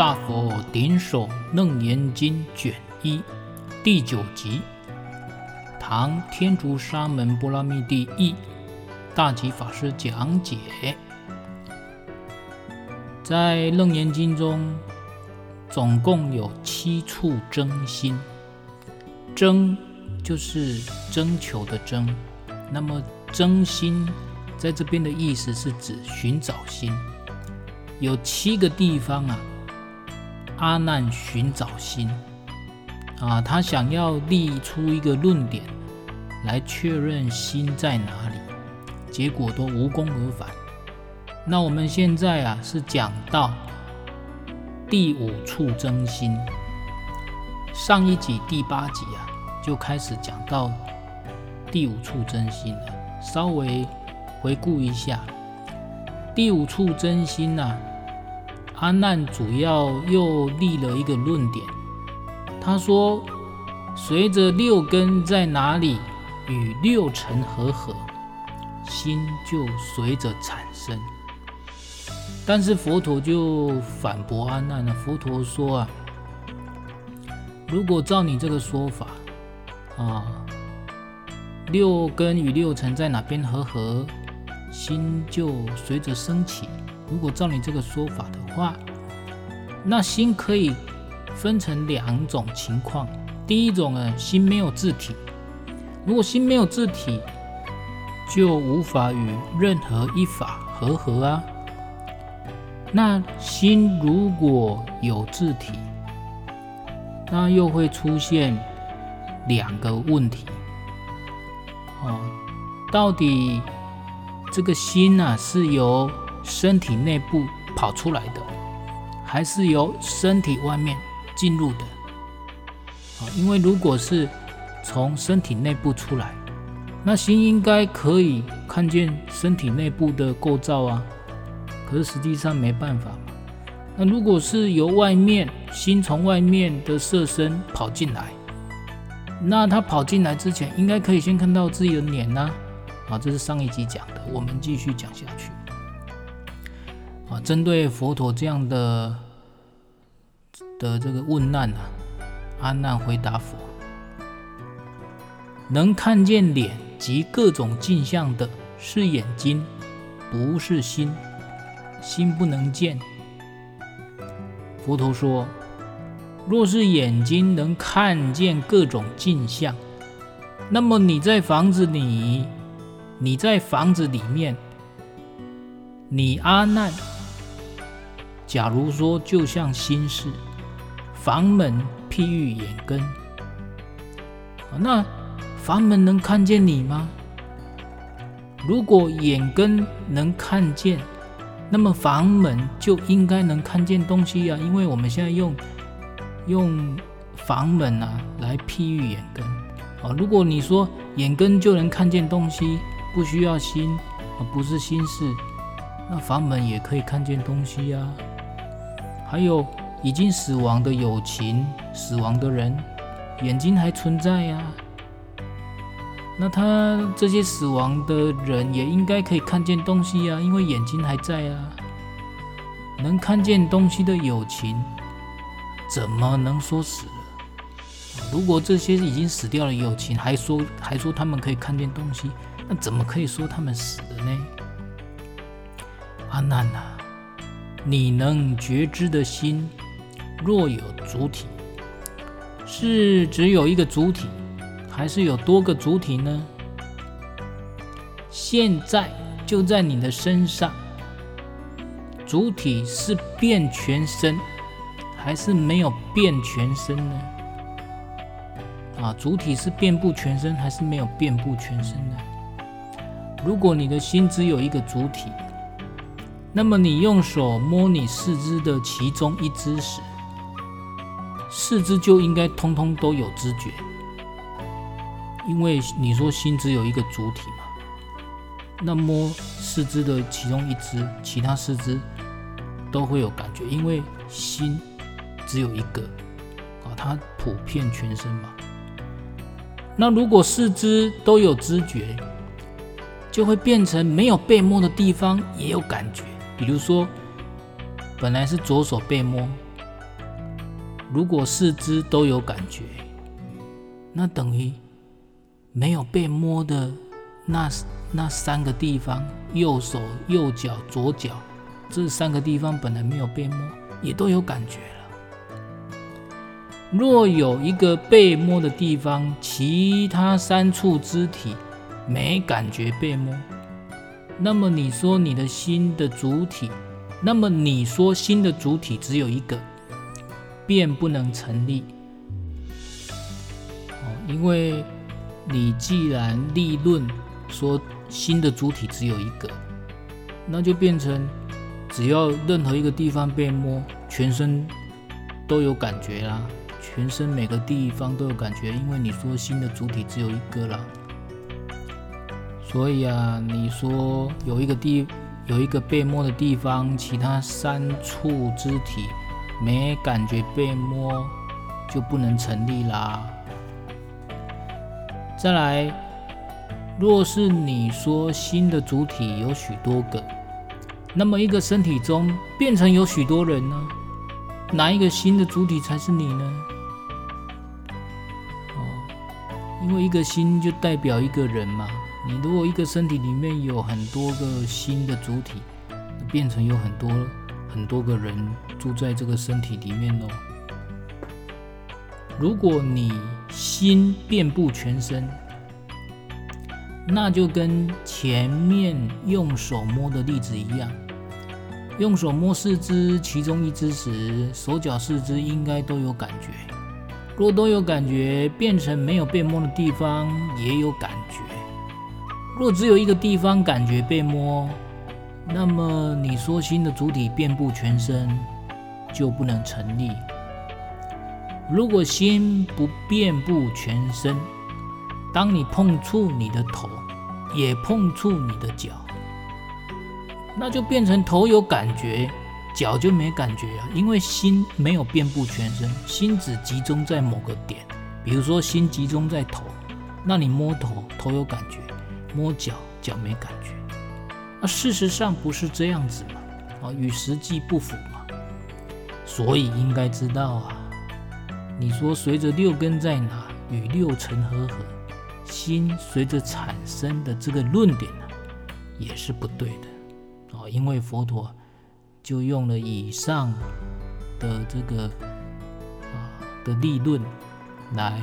大佛顶首楞严经卷一第九集，唐天竺沙门般剌密帝译，大吉法师讲解。在楞严经中，总共有七处真心，征就是征求的征，那么真心在这边的意思是指寻找心，有七个地方啊。阿难寻找心啊，他想要立出一个论点来确认心在哪里，结果都无功而返。那我们现在啊是讲到第五处真心，上一集第八集啊就开始讲到第五处真心了。稍微回顾一下，第五处真心呐、啊。阿难主要又立了一个论点，他说：随着六根在哪里与六尘和合，心就随着产生。但是佛陀就反驳阿难了，佛陀说啊，如果照你这个说法啊，六根与六尘在哪边和合，心就随着升起。如果照你这个说法的话，那心可以分成两种情况。第一种呢，心没有字体。如果心没有字体，就无法与任何一法和合啊。那心如果有字体，那又会出现两个问题。哦，到底这个心呐，是由身体内部跑出来的，还是由身体外面进入的？啊，因为如果是从身体内部出来，那心应该可以看见身体内部的构造啊。可是实际上没办法。那如果是由外面，心从外面的色身跑进来，那他跑进来之前，应该可以先看到自己的脸呢。啊，这是上一集讲的，我们继续讲下去。啊，针对佛陀这样的的这个问难啊，阿难回答佛：能看见脸及各种镜像的是眼睛，不是心，心不能见。佛陀说：若是眼睛能看见各种镜像，那么你在房子里，你在房子里面，你阿难。假如说，就像心事，房门譬喻眼根，那房门能看见你吗？如果眼根能看见，那么房门就应该能看见东西呀、啊。因为我们现在用用房门啊来譬喻眼根啊。如果你说眼根就能看见东西，不需要心啊，不是心事，那房门也可以看见东西呀、啊。还有已经死亡的友情，死亡的人，眼睛还存在呀、啊。那他这些死亡的人也应该可以看见东西呀、啊，因为眼睛还在啊。能看见东西的友情，怎么能说死了？如果这些已经死掉的友情还说还说他们可以看见东西，那怎么可以说他们死了呢？阿难啊！你能觉知的心，若有主体，是只有一个主体，还是有多个主体呢？现在就在你的身上，主体是遍全身，还是没有遍全身呢？啊，主体是遍布全身，还是没有遍布全身呢？如果你的心只有一个主体，那么你用手摸你四肢的其中一只时，四肢就应该通通都有知觉，因为你说心只有一个主体嘛，那摸四肢的其中一只，其他四肢都会有感觉，因为心只有一个啊，它普遍全身嘛。那如果四肢都有知觉，就会变成没有被摸的地方也有感觉。比如说，本来是左手被摸，如果四肢都有感觉，那等于没有被摸的那那三个地方，右手、右脚、左脚，这三个地方本来没有被摸，也都有感觉了。若有一个被摸的地方，其他三处肢体没感觉被摸，那么你说你的心的主体，那么你说心的主体只有一个。便不能成立，哦，因为你既然立论说心的主体只有一个，那就变成只要任何一个地方被摸，全身都有感觉啦，全身每个地方都有感觉，因为你说心的主体只有一个啦，所以啊，你说有一个地有一个被摸的地方，其他三处肢体。没感觉被摸，就不能成立啦。再来，若是你说心的主体有许多个，那么一个身体中变成有许多人呢？哪一个心的主体才是你呢？哦，因为一个心就代表一个人嘛。你如果一个身体里面有很多个心的主体，变成有很多。很多个人住在这个身体里面哦。如果你心遍布全身，那就跟前面用手摸的例子一样，用手摸四肢其中一只时，手脚四肢应该都有感觉。若都有感觉，变成没有被摸的地方也有感。若只有一个地方感觉被摸，那么你说心的主体遍布全身，就不能成立。如果心不遍布全身，当你碰触你的头，也碰触你的脚，那就变成头有感觉，脚就没感觉啊。因为心没有遍布全身，心只集中在某个点。比如说心集中在头，那你摸头，头有感觉；摸脚，脚没感觉。那事实上不是这样子嘛？啊，与实际不符嘛。所以应该知道啊，你说随着六根在哪，与六尘和合，心随着产生的这个论点呢，也是不对的啊。因为佛陀就用了以上的这个啊的立论来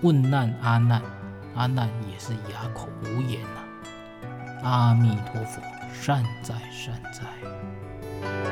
问难阿难，阿难也是哑口无言呐。阿弥陀佛，善哉善哉。